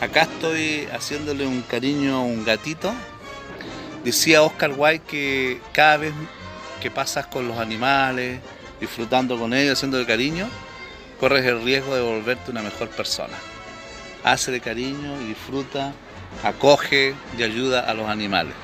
Acá estoy haciéndole un cariño a un gatito. Decía Oscar Wilde que cada vez que pasas con los animales, disfrutando con ellos, haciéndole cariño, corres el riesgo de volverte una mejor persona. Hace de cariño y disfruta, acoge y ayuda a los animales.